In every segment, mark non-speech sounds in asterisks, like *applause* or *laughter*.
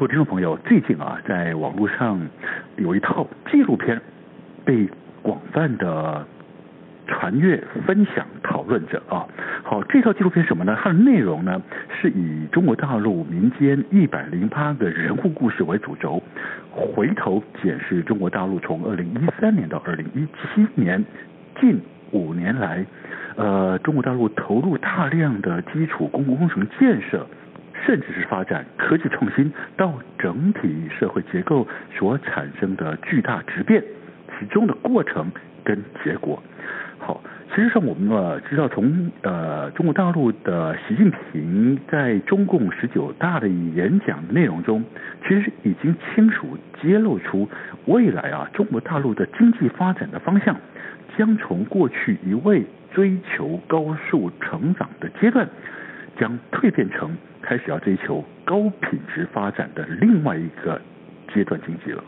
各位听众朋友，最近啊，在网络上有一套纪录片被广泛的传阅、分享、讨论着啊。好，这套纪录片什么呢？它的内容呢，是以中国大陆民间一百零八个人物故事为主轴，回头检视中国大陆从二零一三年到二零一七年近五年来，呃，中国大陆投入大量的基础公共工程建设。甚至是发展科技创新到整体社会结构所产生的巨大质变，其中的过程跟结果。好，其实上我们呃知道，从呃中国大陆的习近平在中共十九大的演讲内容中，其实已经清楚揭露出未来啊中国大陆的经济发展的方向，将从过去一味追求高速成长的阶段，将蜕变成。开始要追求高品质发展的另外一个阶段经济了。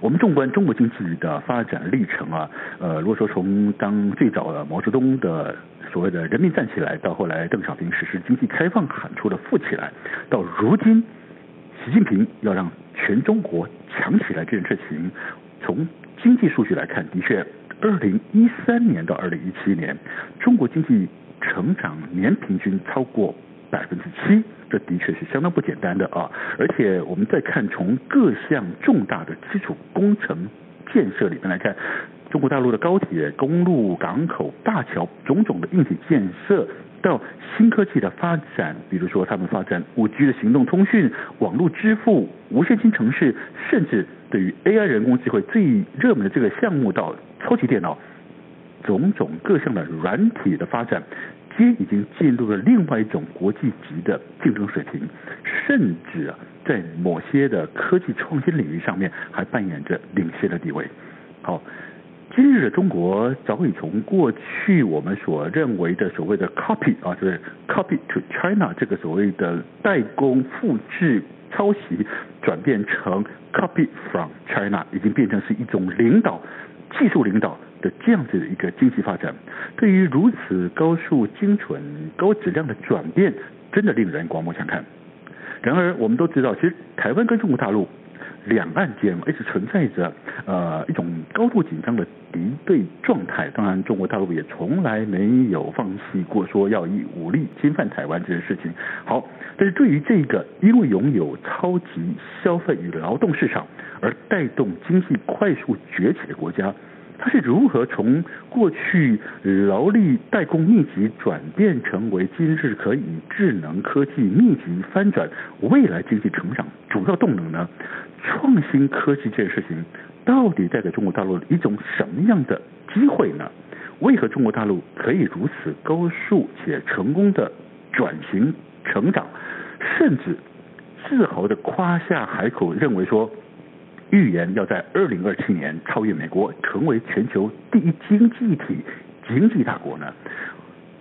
我们纵观中国经济的发展历程啊，呃，如果说从当最早的毛泽东的所谓的人民站起来，到后来邓小平实施经济开放喊出的富起来，到如今习近平要让全中国强起来这件事情，从经济数据来看，的确，二零一三年到二零一七年，中国经济成长年平均超过。百分之七，这的确是相当不简单的啊！而且我们再看从各项重大的基础工程建设里面来看，中国大陆的高铁、公路、港口、大桥种种的硬体建设，到新科技的发展，比如说他们发展五 G 的行动通讯、网络支付、无线新城市，甚至对于 AI 人工智慧最热门的这个项目到超级电脑，种种各项的软体的发展。已经进入了另外一种国际级的竞争水平，甚至啊，在某些的科技创新领域上面还扮演着领先的地位。好，今日的中国早已从过去我们所认为的所谓的 copy 啊，就是 copy to China 这个所谓的代工、复制、抄袭，转变成 copy from China，已经变成是一种领导、技术领导。的这样子的一个经济发展，对于如此高速、精准、高质量的转变，真的令人刮目相看。然而，我们都知道，其实台湾跟中国大陆两岸间一直存在着呃一种高度紧张的敌对状态。当然，中国大陆也从来没有放弃过说要以武力侵犯台湾这件事情。好，但是对于这个因为拥有超级消费与劳动市场而带动经济快速崛起的国家。它是如何从过去劳力代工密集转变成为今日可以智能科技密集翻转未来经济成长主要动能呢？创新科技这件事情到底带给中国大陆一种什么样的机会呢？为何中国大陆可以如此高速且成功的转型成长，甚至自豪的夸下海口，认为说，预言要在二零二七年超越美国，成为全球第一经济体、经济大国呢？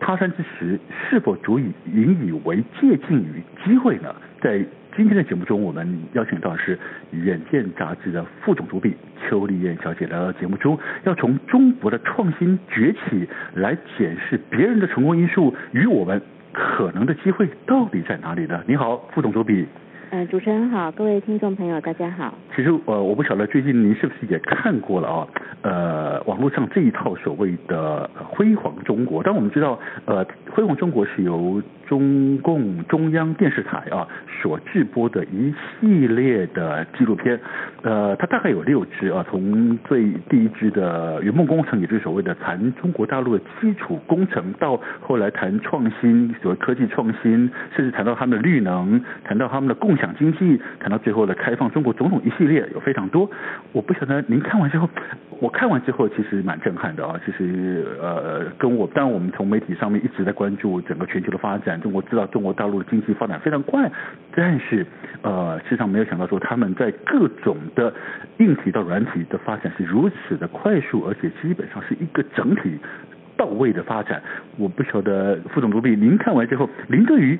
他山之石是否足以引以为借鉴与机会呢？在今天的节目中，我们邀请到的是《远见》杂志的副总主笔邱丽艳小姐来到节目中，要从中国的创新崛起来检视别人的成功因素与我们可能的机会到底在哪里呢？你好，副总主笔。嗯、呃，主持人好，各位听众朋友大家好。其实呃，我不晓得最近您是不是也看过了啊？呃，网络上这一套所谓的辉煌中国，但我们知道，呃，辉煌中国是由中共中央电视台啊所制播的一系列的纪录片，呃，它大概有六支啊，从最第一支的圆梦工程，也就是所谓的谈中国大陆的基础工程，到后来谈创新，所谓科技创新，甚至谈到他们的绿能，谈到他们的共享经济，谈到最后的开放中国，种种一系列有非常多。我不晓得您看完之后，我看完之后其实蛮震撼的啊，其实呃，跟我当然我们从媒体上面一直在关注整个全球的发展。中国知道中国大陆的经济发展非常快，但是呃，实际上没有想到说他们在各种的硬体到软体的发展是如此的快速，而且基本上是一个整体到位的发展。我不晓得副总督弼，您看完之后，您对于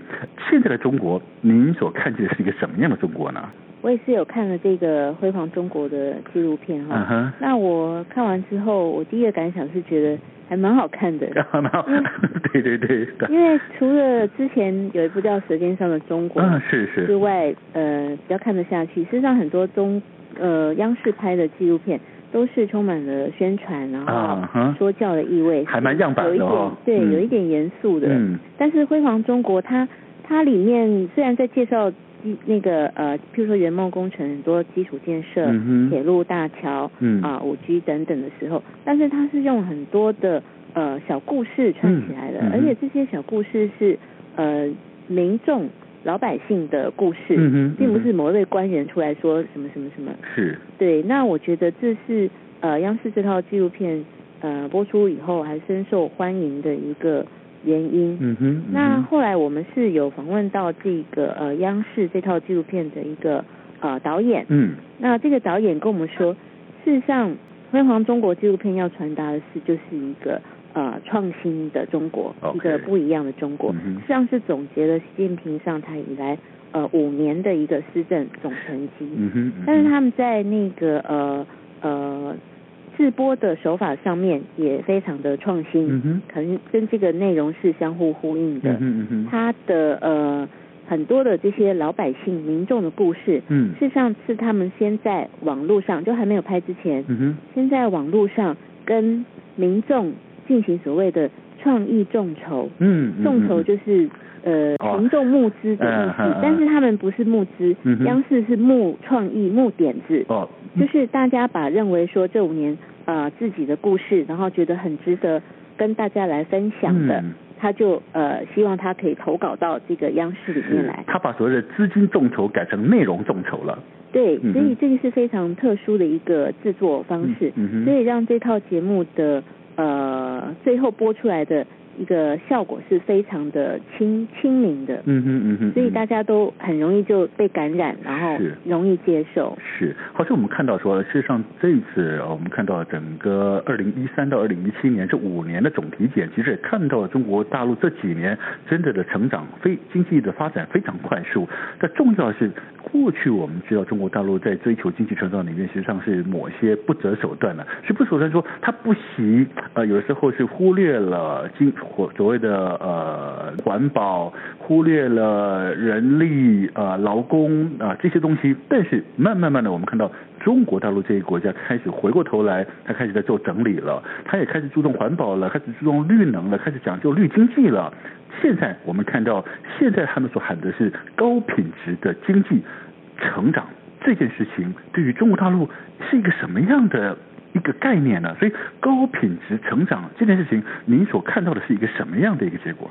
现在的中国，您所看见的是一个什么样的中国呢？我也是有看了这个辉煌中国的纪录片哈。Uh. 那我看完之后，我第一个感想是觉得。还蛮好看的，*laughs* 对对对。因为除了之前有一部叫《舌尖上的中国》是是之外，呃，比较看得下去。事实上，很多中呃央视拍的纪录片都是充满了宣传，然后说教的意味，还蛮样板的哦。对，有一点严肃的。嗯。但是辉煌中国，它它里面虽然在介绍。那个呃，譬如说圆梦工程很多基础建设，嗯、铁路大桥，嗯啊五 G 等等的时候，但是它是用很多的呃小故事串起来的，嗯、而且这些小故事是呃民众老百姓的故事，嗯嗯并不是某一位官员出来说什么什么什么。是。对，那我觉得这是呃央视这套纪录片呃播出以后还深受欢迎的一个。原因，嗯哼，嗯哼，那后来我们是有访问到这个呃央视这套纪录片的一个呃导演，嗯，那这个导演跟我们说，事实上辉煌中国纪录片要传达的是就是一个呃创新的中国.一个不一样的中国，嗯，实际上是总结了习近平上台以来呃五年的一个施政总成绩，嗯哼，嗯哼，但是他们在那个呃呃。制播的手法上面也非常的创新，嗯、哼。可能跟这个内容是相互呼应的。嗯嗯他的呃很多的这些老百姓民众的故事，嗯，事实上是他们先在网络上，就还没有拍之前，嗯哼，先在网络上跟民众进行所谓的创意众筹，嗯，众筹就是呃群众募资的意思，哦、但是他们不是募资，嗯、央视是募创意募点子，哦。就是大家把认为说这五年呃自己的故事，然后觉得很值得跟大家来分享的，嗯、他就呃希望他可以投稿到这个央视里面来。他把所谓的资金众筹改成内容众筹了。对，所以这个是非常特殊的一个制作方式，嗯嗯、所以让这套节目的呃最后播出来的。一个效果是非常的亲亲民的，嗯哼嗯哼，所以大家都很容易就被感染，然后容易接受。是，好像我们看到说，事实上这一次我们看到整个二零一三到二零一七年这五年的总体检，其实也看到了中国大陆这几年真的的成长非经济的发展非常快速。但重要的是，过去我们知道中国大陆在追求经济成长里面，实际上是某些不择手段的，是不择手段说他不惜呃有时候是忽略了经。所谓的呃环保，忽略了人力呃劳工啊、这些东西，但是慢慢慢的我们看到中国大陆这个国家开始回过头来，他开始在做整理了，他也开始注重环保了，开始注重绿能了，开始讲究绿经济了。现在我们看到，现在他们所喊的是高品质的经济成长这件事情，对于中国大陆是一个什么样的？一个概念呢，所以高品质成长这件事情，您所看到的是一个什么样的一个结果？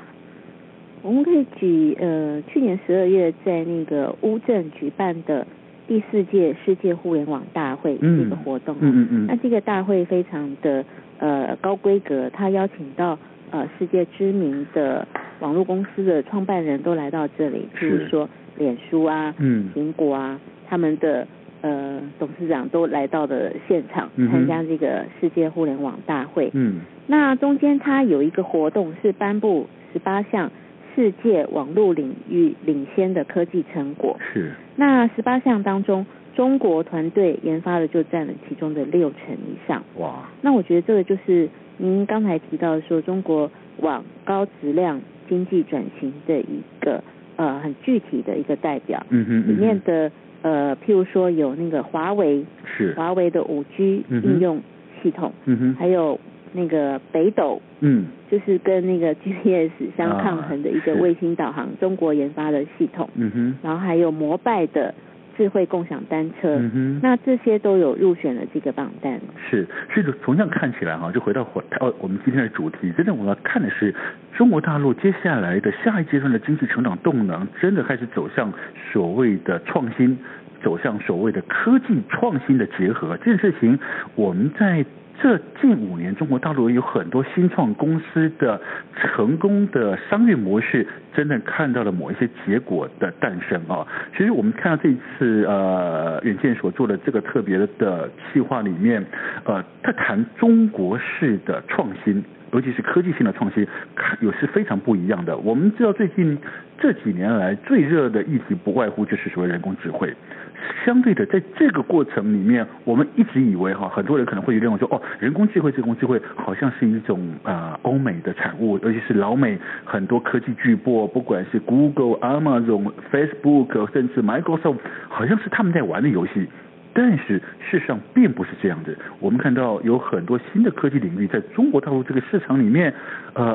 我们可以举呃，去年十二月在那个乌镇举办的第四届世界互联网大会这个活动，嗯嗯嗯，那这个大会非常的呃高规格，他邀请到呃世界知名的网络公司的创办人都来到这里，譬如说脸书啊，嗯，苹果啊，他们的。呃，董事长都来到了现场参加这个世界互联网大会。嗯，那中间它有一个活动是颁布十八项世界网络领域领先的科技成果。是。那十八项当中，中国团队研发的就占了其中的六成以上。哇。那我觉得这个就是您刚才提到说，中国往高质量经济转型的一个呃很具体的一个代表。嗯哼，里面的呃，譬如说有那个华为，是华为的五 G 应用系统。嗯哼，还有那个北斗，嗯，就是跟那个 GPS 相抗衡的一个卫星导航，中国研发的系统。嗯哼，然后还有摩拜的。智慧共享单车，嗯哼，那这些都有入选了这个榜单。是，是的，从这样看起来哈，就回到回哦我们今天的主题，真的我们要看的是中国大陆接下来的下一阶段的经济成长动能，真的开始走向所谓的创新，走向所谓的科技创新的结合。这件事情，我们在。这近五年，中国大陆有很多新创公司的成功的商业模式，真的看到了某一些结果的诞生啊。其实我们看到这一次呃远见所做的这个特别的企划里面，呃，他谈中国式的创新，尤其是科技性的创新，有是非常不一样的。我们知道最近这几年来最热的议题，不外乎就是所谓人工智慧。相对的，在这个过程里面，我们一直以为哈，很多人可能会认为说，哦，人工智慧，人工智慧好像是一种、呃、欧美的产物，尤其是老美很多科技巨擘，不管是 Google、Amazon、Facebook，甚至 Microsoft，好像是他们在玩的游戏。但是事实上并不是这样的。我们看到有很多新的科技领域在中国大陆这个市场里面，呃，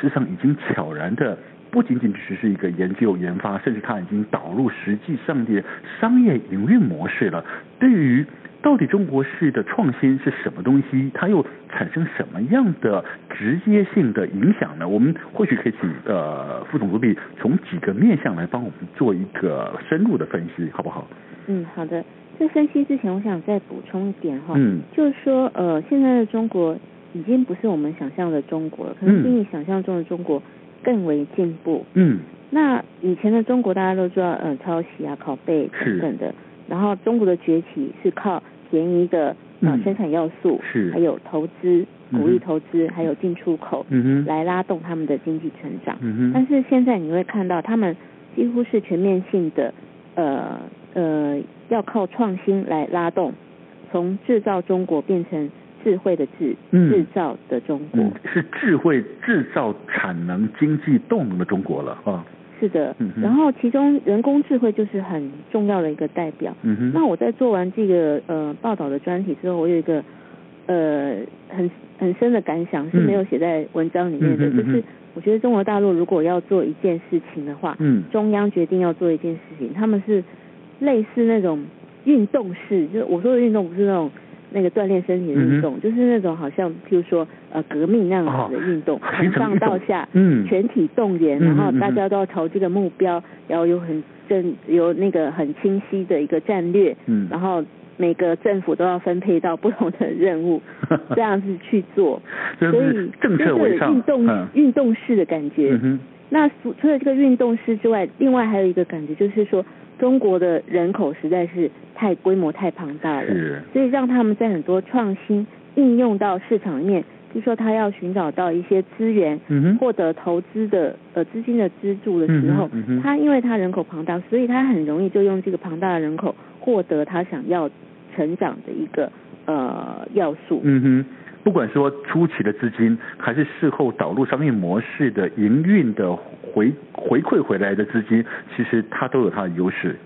事实上已经悄然的。不仅仅只是一个研究研发，甚至它已经导入实际上的商业营运模式了。对于到底中国式的创新是什么东西，它又产生什么样的直接性的影响呢？我们或许可以请呃副总主笔从几个面向来帮我们做一个深入的分析，好不好？嗯，好的。在分析之前，我想再补充一点哈，嗯，就是说呃，现在的中国已经不是我们想象的中国了，可能比你想象中的中国。更为进步。嗯，那以前的中国大家都知道，嗯，抄袭啊、拷贝等等的。然后中国的崛起是靠便宜的呃生产要素，是还有投资，鼓励投资，还有进出口，嗯哼，来拉动他们的经济成长。嗯哼。但是现在你会看到，他们几乎是全面性的，呃呃，要靠创新来拉动，从制造中国变成。智慧的智，制造的中国，嗯嗯、是智慧制造产能经济动能的中国了啊。是的，然后其中人工智慧就是很重要的一个代表。嗯哼。那我在做完这个呃报道的专题之后，我有一个呃很很深的感想是没有写在文章里面的，嗯、就是我觉得中国大陆如果要做一件事情的话，嗯，中央决定要做一件事情，他们是类似那种运动式，就是我说的运动不是那种。那个锻炼身体的运动，嗯，就是那种好像，譬如说，呃，革命那样子的运动，从，哦，上到 *laughs* 下，嗯，全体动员，然后大家都要朝这个目标，嗯，然后有很正，有那个很清晰的一个战略，嗯，然后每个政府都要分配到不同的任务，*laughs* 这样子去做，所以政策为上，运动，嗯，运动式的感觉。嗯，那除除了这个运动式之外，另外还有一个感觉就是说。中国的人口实在是太规模太庞大了，所以让他们在很多创新应用到市场里面，就说他要寻找到一些资源，嗯获得投资的呃资金的资助的时候，他因为他人口庞大，所以他很容易就用这个庞大的人口获得他想要成长的一个呃要素。嗯哼，不管说初期的资金，还是事后导入商业模式的营运的。回回馈回来的资金，其实它都有它的优势。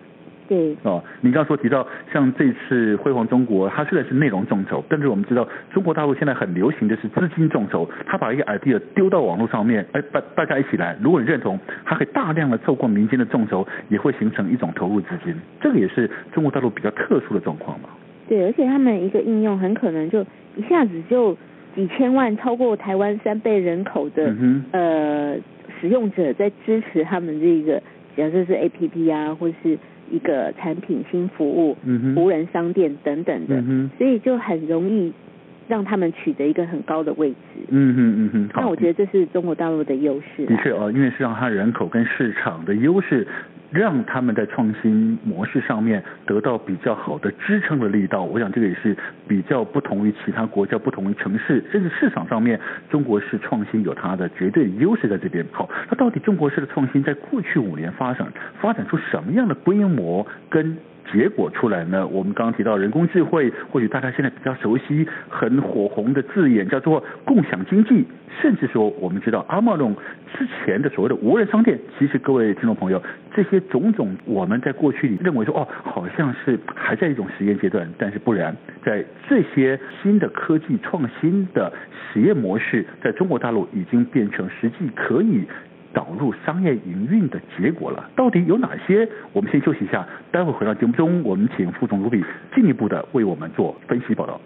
对哦，你刚刚说提到像这次辉煌中国，它虽然是内容众筹，但是我们知道中国大陆现在很流行的是资金众筹，它把一个 idea 丢到网络上面，哎，大大家一起来，如果你认同，它可以大量的透过民间的众筹，也会形成一种投入资金，这个也是中国大陆比较特殊的状况嘛。对，而且他们一个应用很可能就一下子就几千万，超过台湾三倍人口的，嗯、呃。使用者在支持他们这个，假设是 APP 啊，或是一个产品新服务，嗯，无人商店等等的，嗯，所以就很容易让他们取得一个很高的位置。嗯哼嗯哼，那我觉得这是中国大陆的优势。的确哦，因为是让它人口跟市场的优势。让他们在创新模式上面得到比较好的支撑的力道，我想这个也是比较不同于其他国家、不同于城市，甚至市场上面，中国式创新有它的绝对优势在这边。好，那到底中国式的创新在过去五年发展发展出什么样的规模跟结果出来呢？我们刚刚提到人工智慧，或许大家现在比较熟悉、很火红的字眼叫做共享经济，甚至说我们知道 Amazon 之前的所谓的无人商店，其实各位听众朋友，这些种种我们在过去认为说哦，好像是还在一种实验阶段，但是不然，在这些新的科技创新的实验模式，在中国大陆已经变成实际可以。导入商业营运的结果了，到底有哪些？我们先休息一下，待会回到节目中，我们请副总卢比进一步的为我们做分析报道。